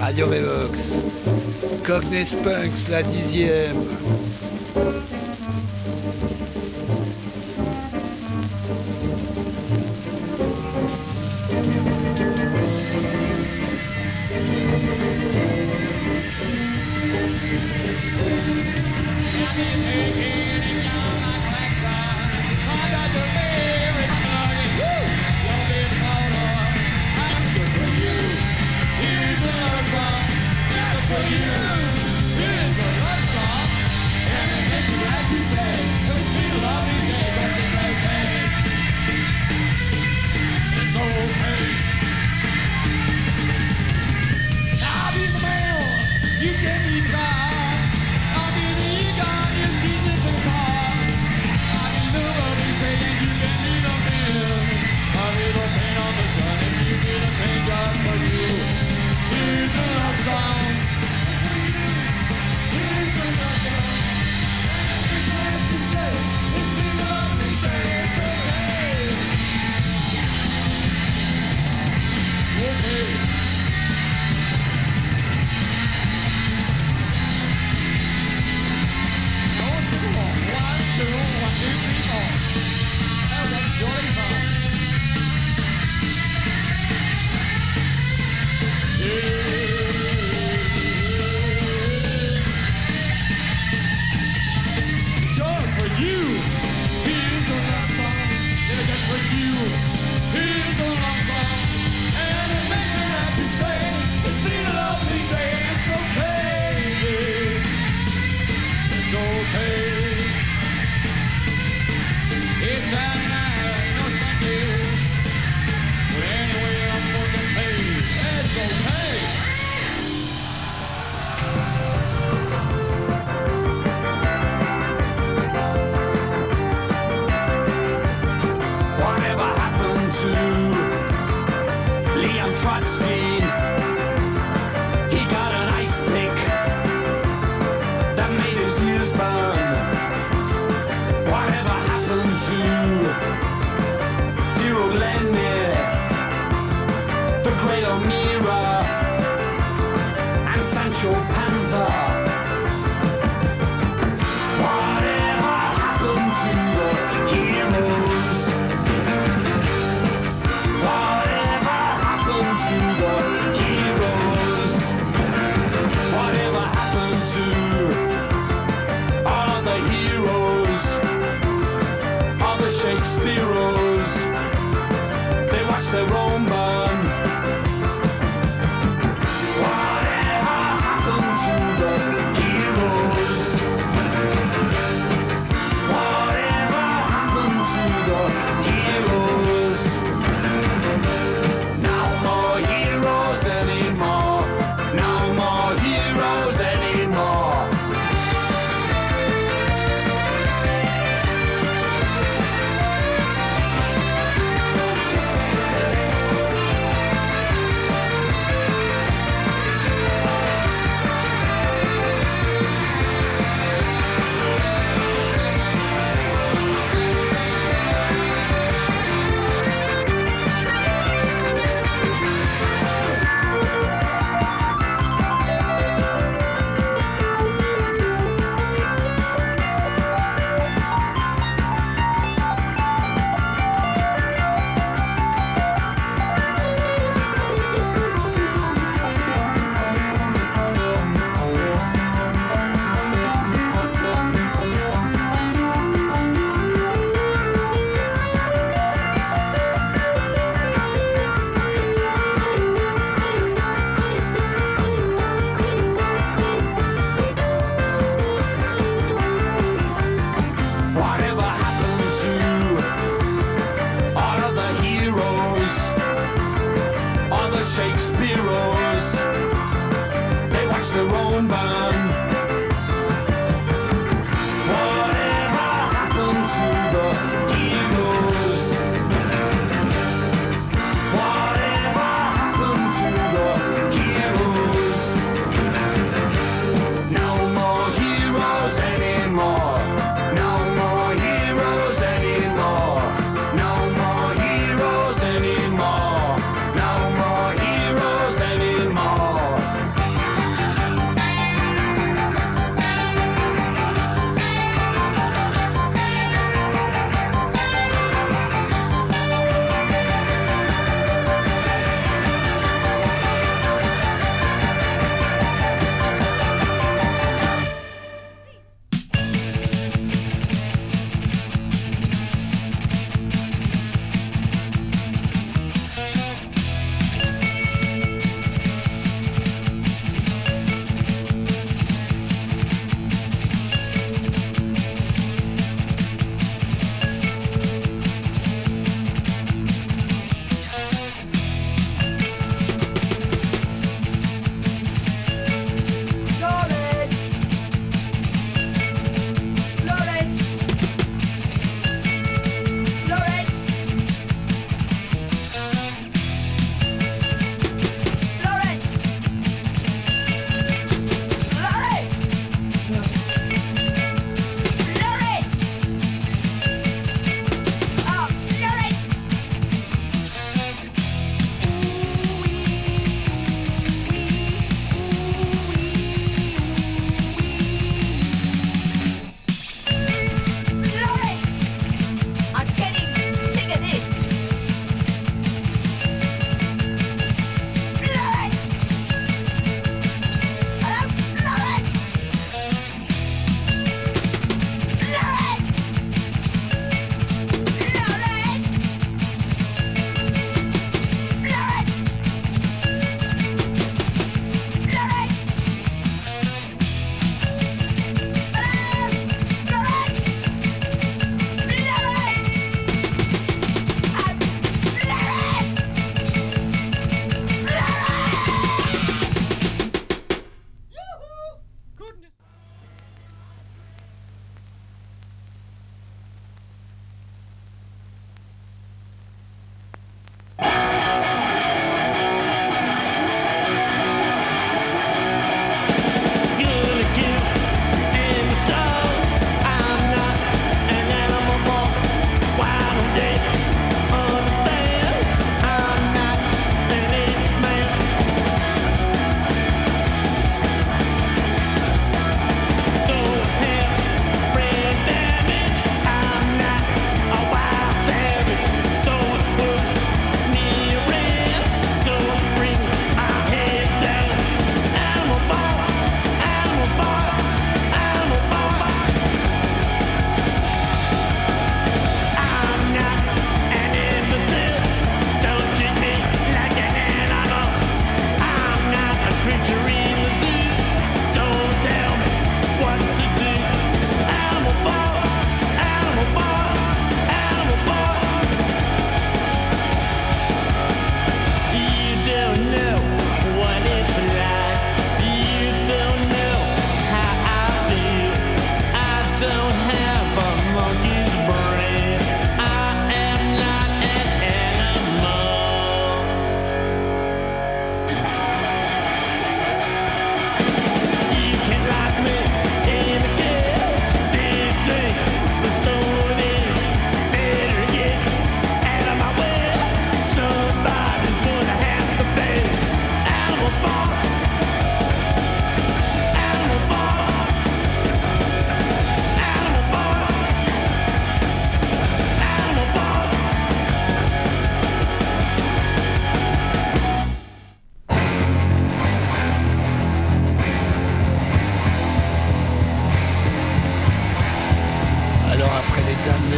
Radio Revox. Cockney Spunks, la dixième.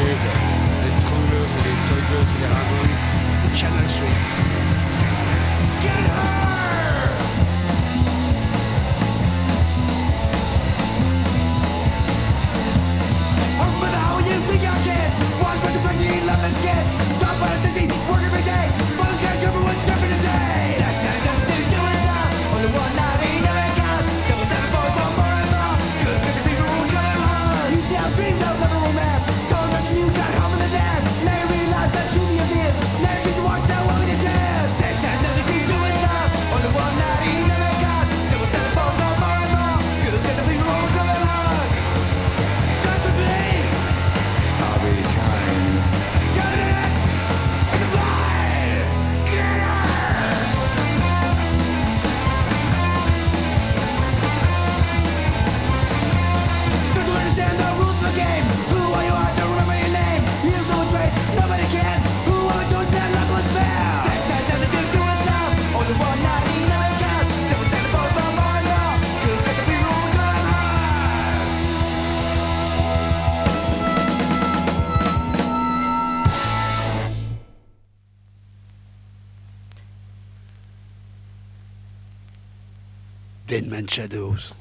Löwe, les und die les Toyeuses et les die Challenge Street. Get up! and shadows.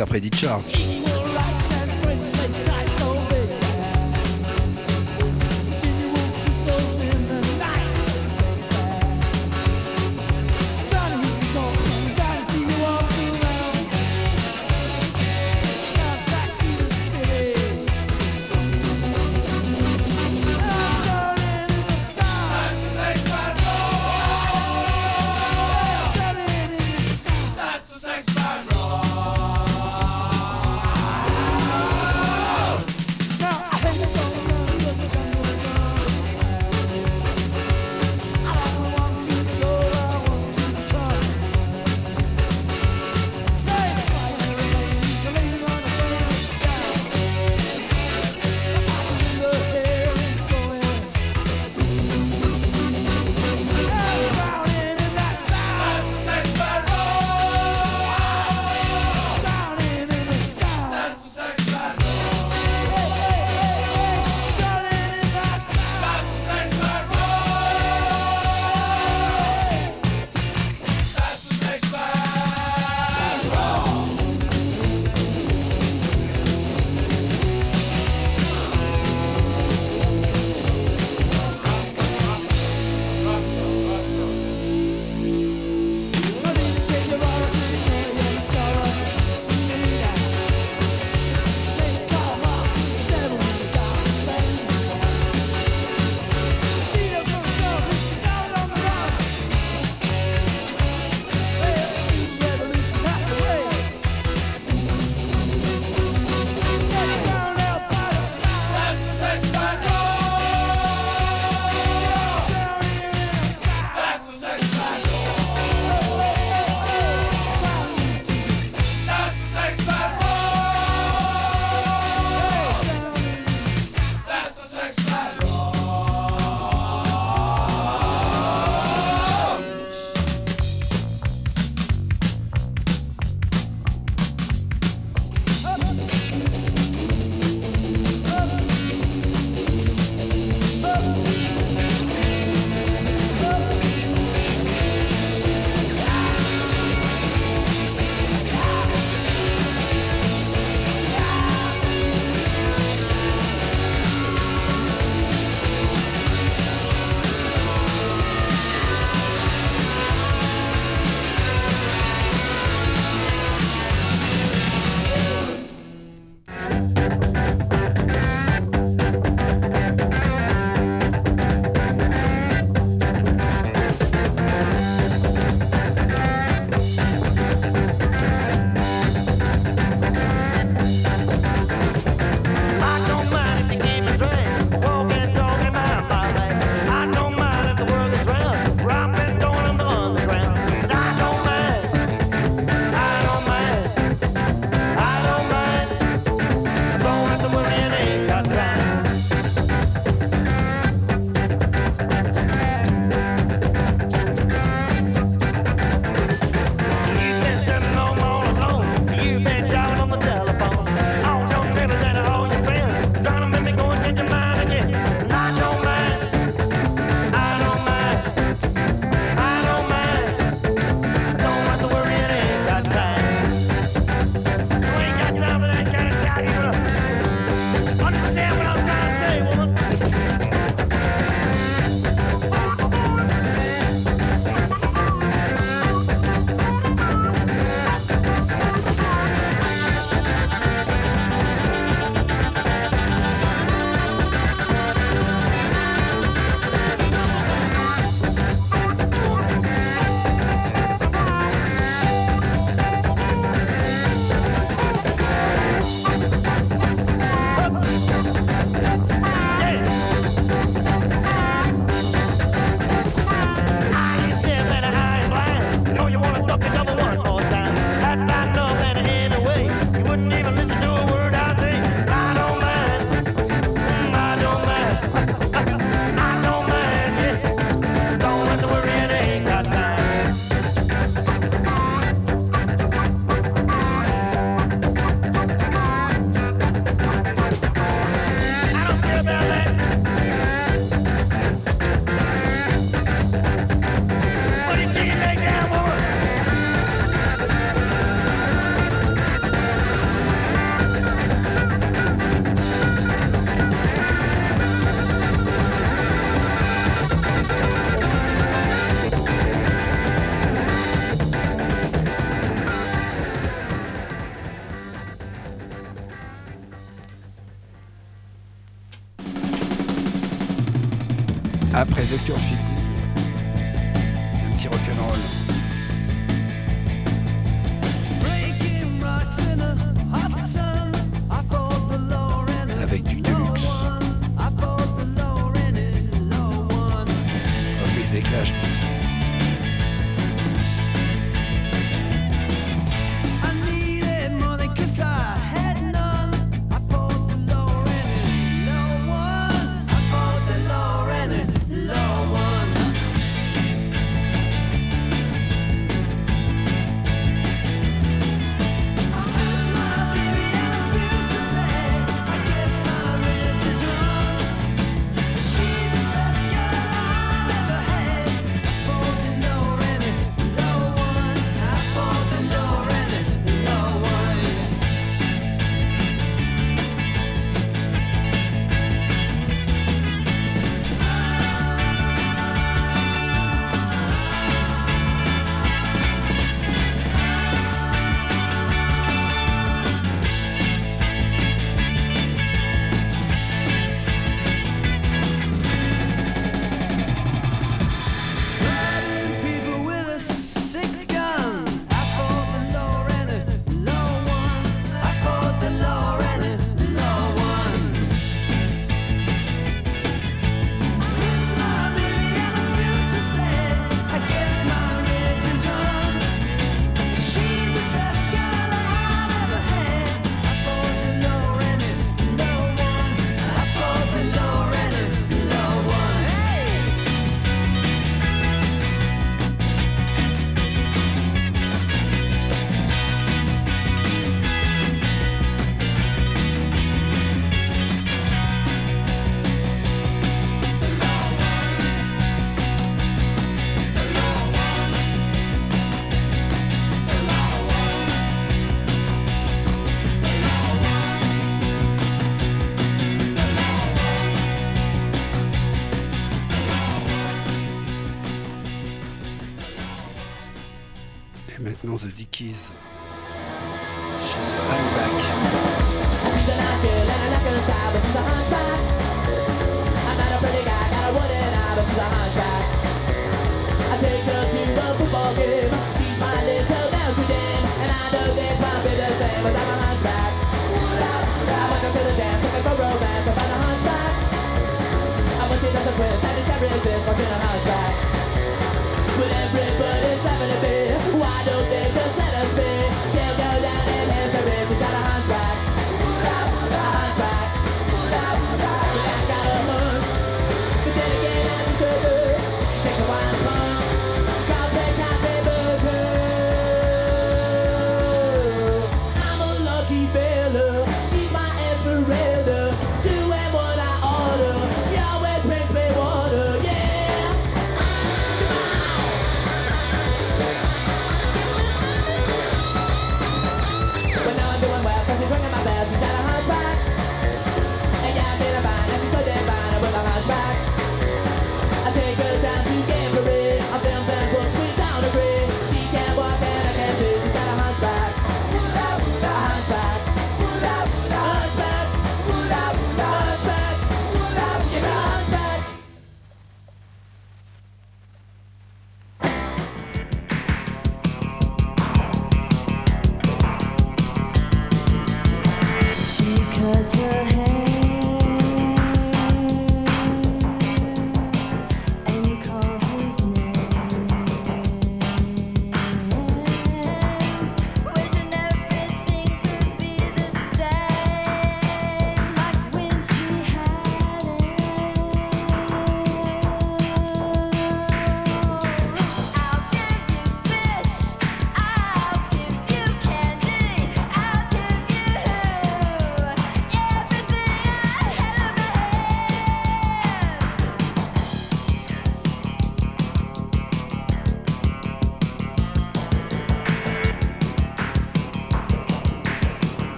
Après Discharge.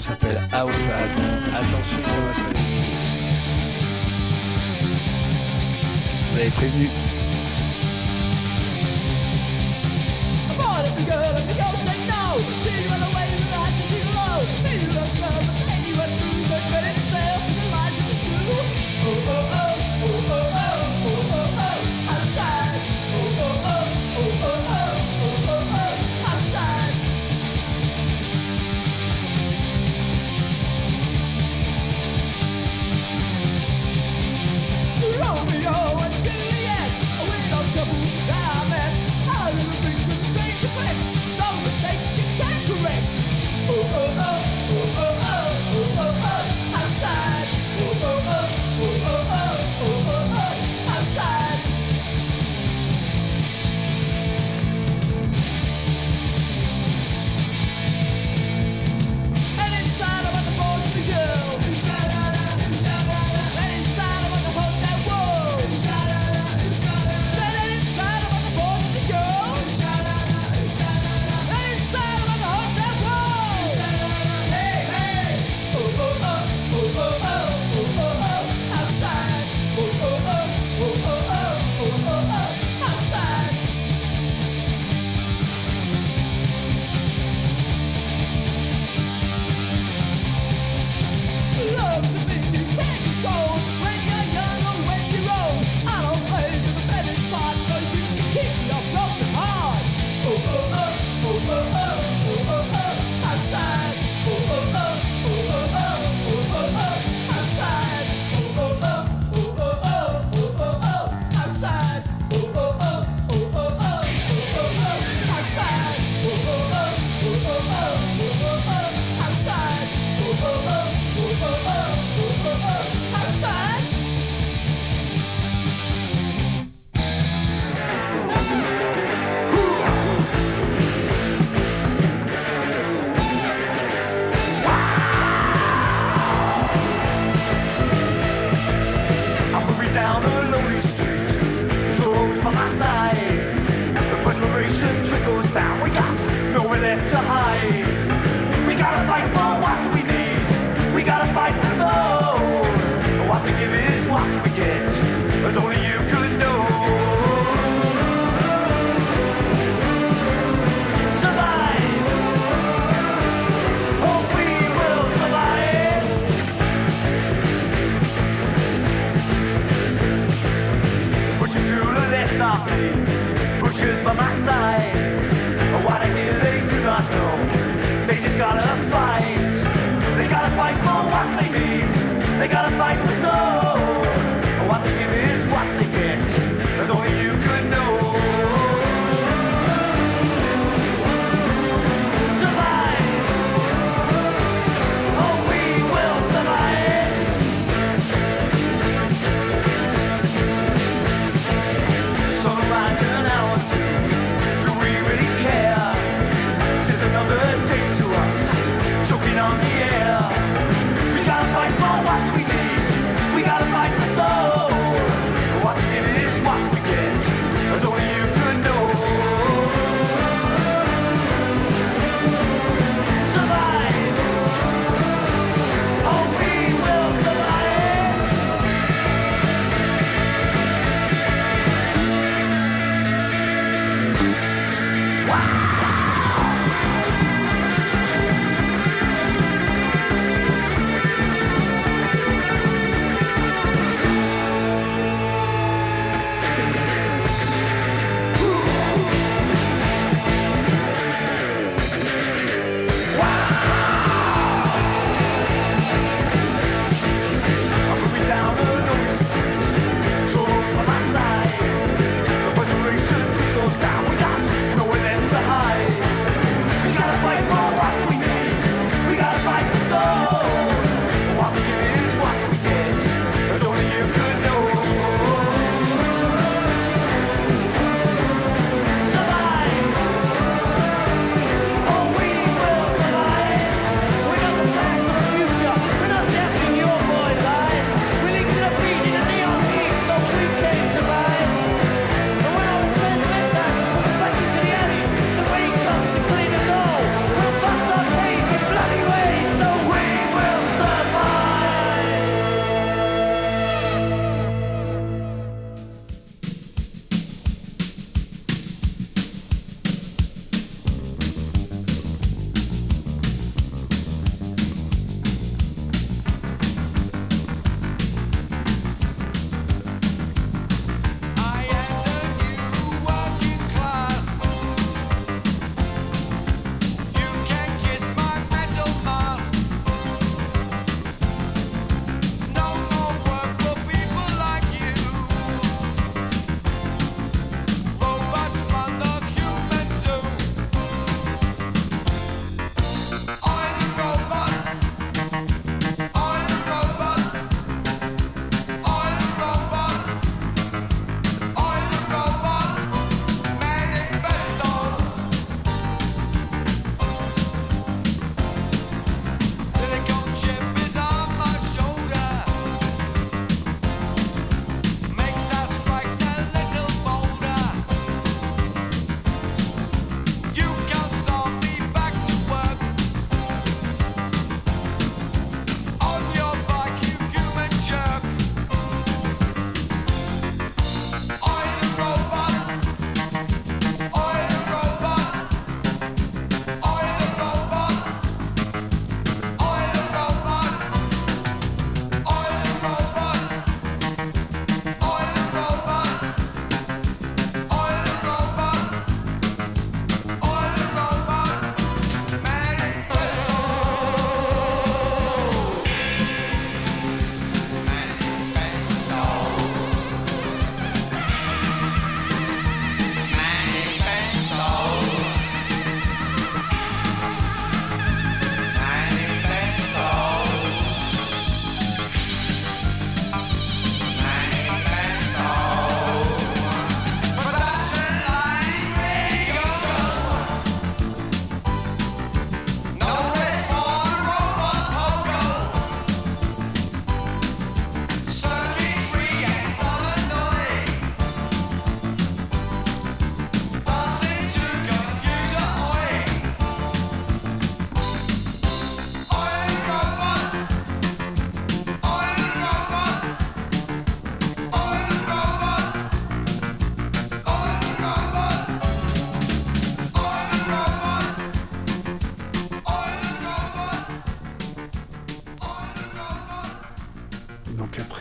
s'appelle Outside. Attention ça va sonner. Vous avez prévenu.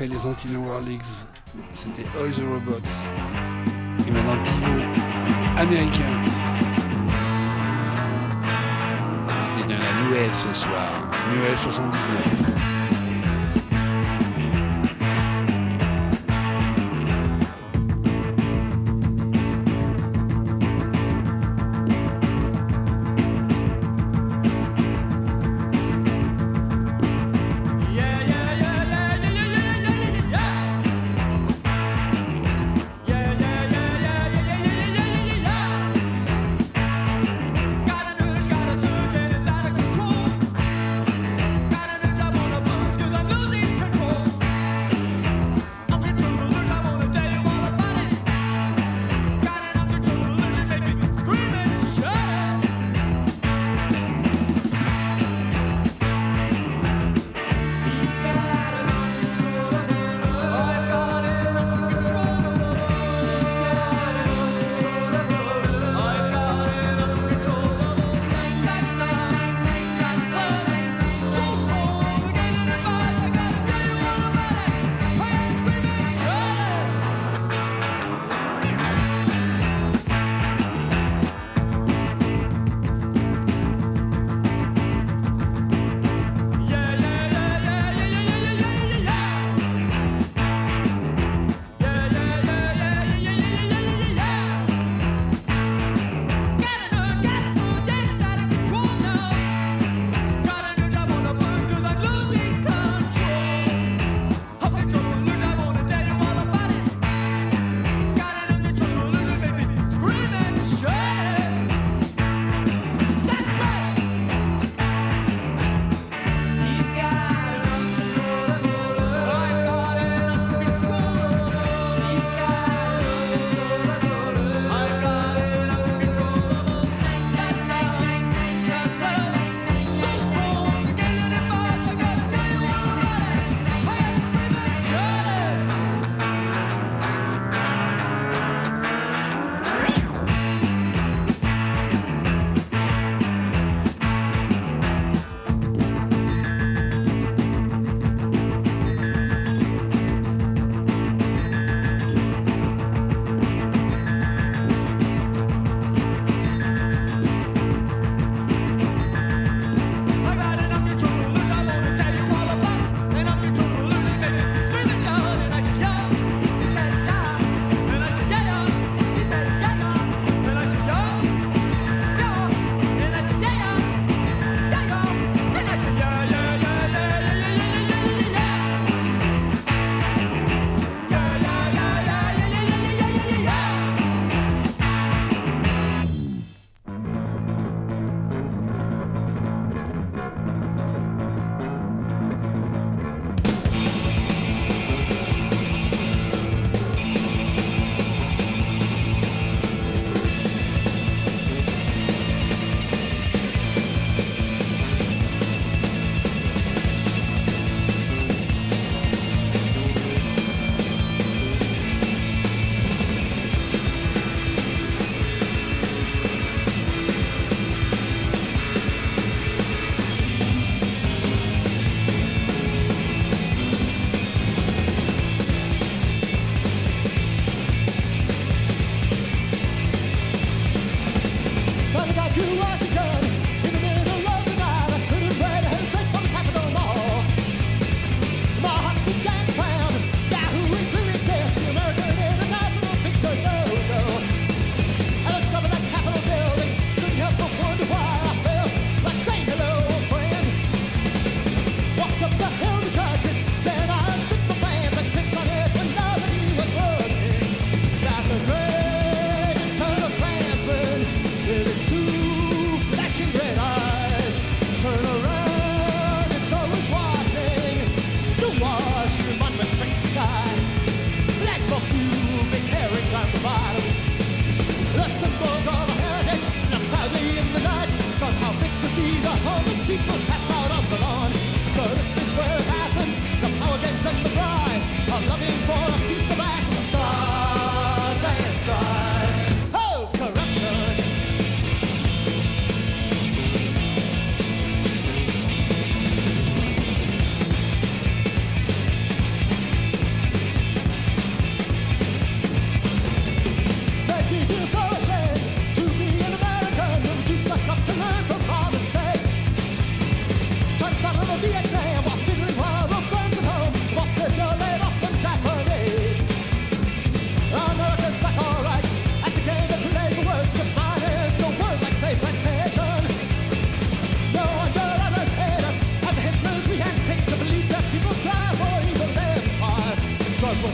les Anti-Nowhere Leagues. C'était All the Robots. Et maintenant divo américain. Il est dans la Nouvelle ce soir. Nouvelle 79.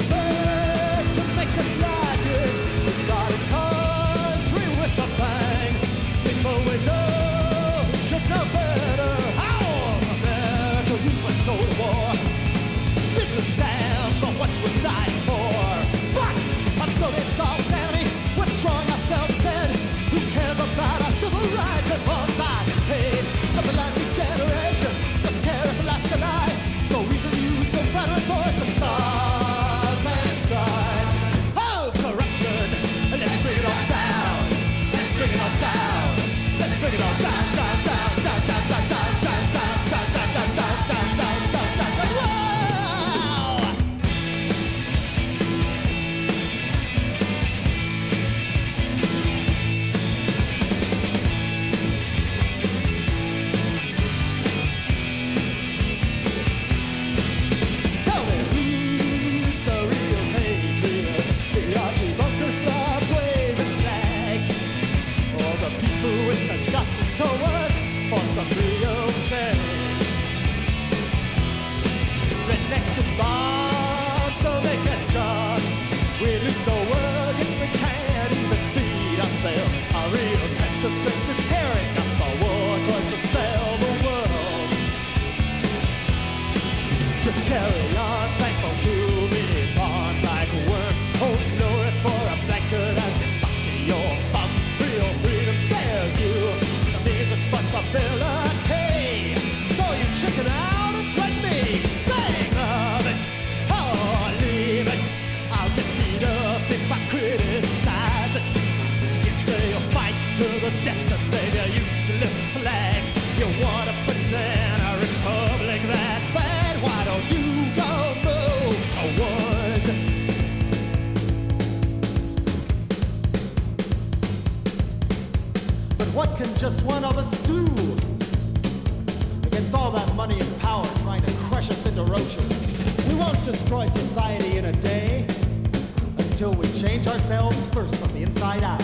perfect to make us laugh. Just one of us do against all that money and power trying to crush us into roaches? We won't destroy society in a day until we change ourselves first from the inside out.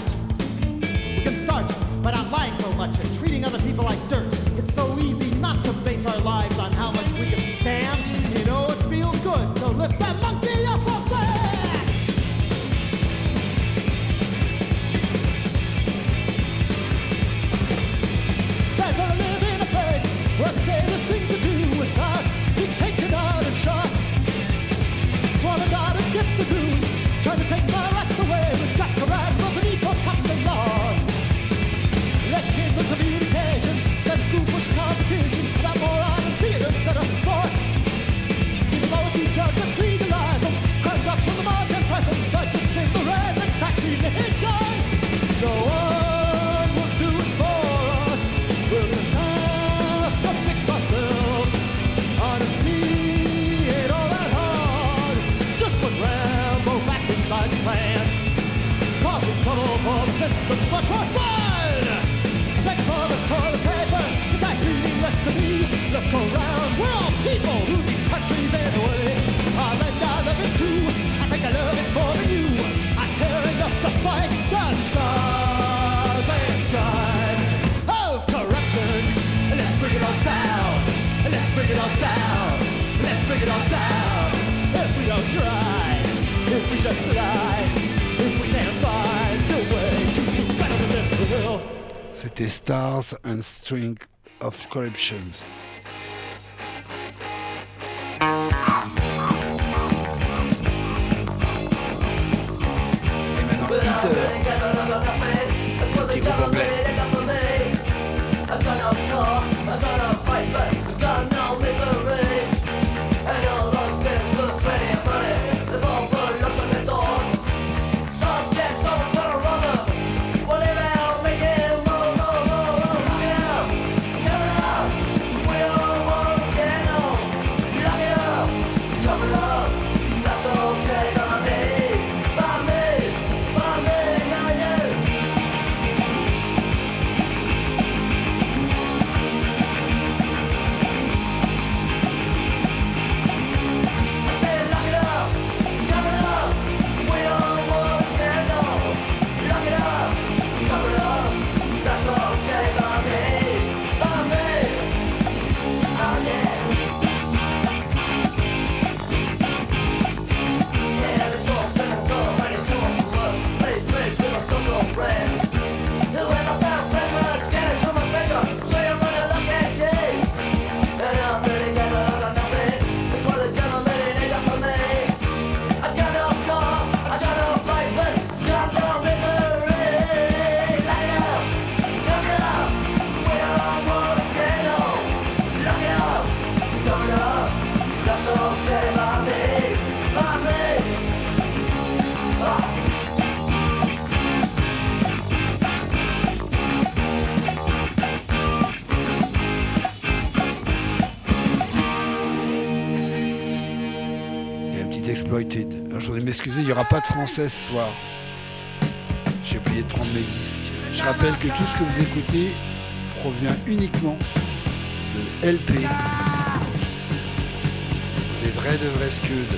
We can start by not lying so much and treating other people like dirt. It's so easy not to base our lives on how much more fun. For the toilet paper. It's to me. Look around. We're all people who these countries anyway. I love it too. I think I love it more than you. I care enough to fight the stars and stripes of corruption. Let's bring it on down. Let's bring it on down. Let's bring it on down. If we don't try, if we just lie, C'était Stars and Stripes of Corruptions. Et maintenant Peter, Et un petit exploited. Alors je voudrais m'excuser, il n'y aura pas de français ce soir. J'ai oublié de prendre mes disques. Je rappelle que tout ce que vous écoutez provient uniquement de LP. Des vrais de vrais scuds.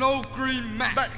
an old green mat.